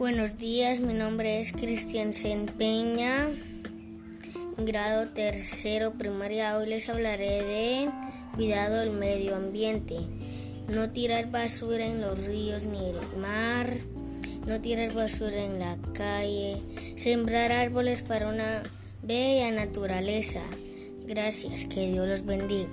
Buenos días, mi nombre es Cristian Senpeña, grado tercero primaria. Hoy les hablaré de cuidado del medio ambiente. No tirar basura en los ríos ni el mar, no tirar basura en la calle, sembrar árboles para una bella naturaleza. Gracias, que Dios los bendiga.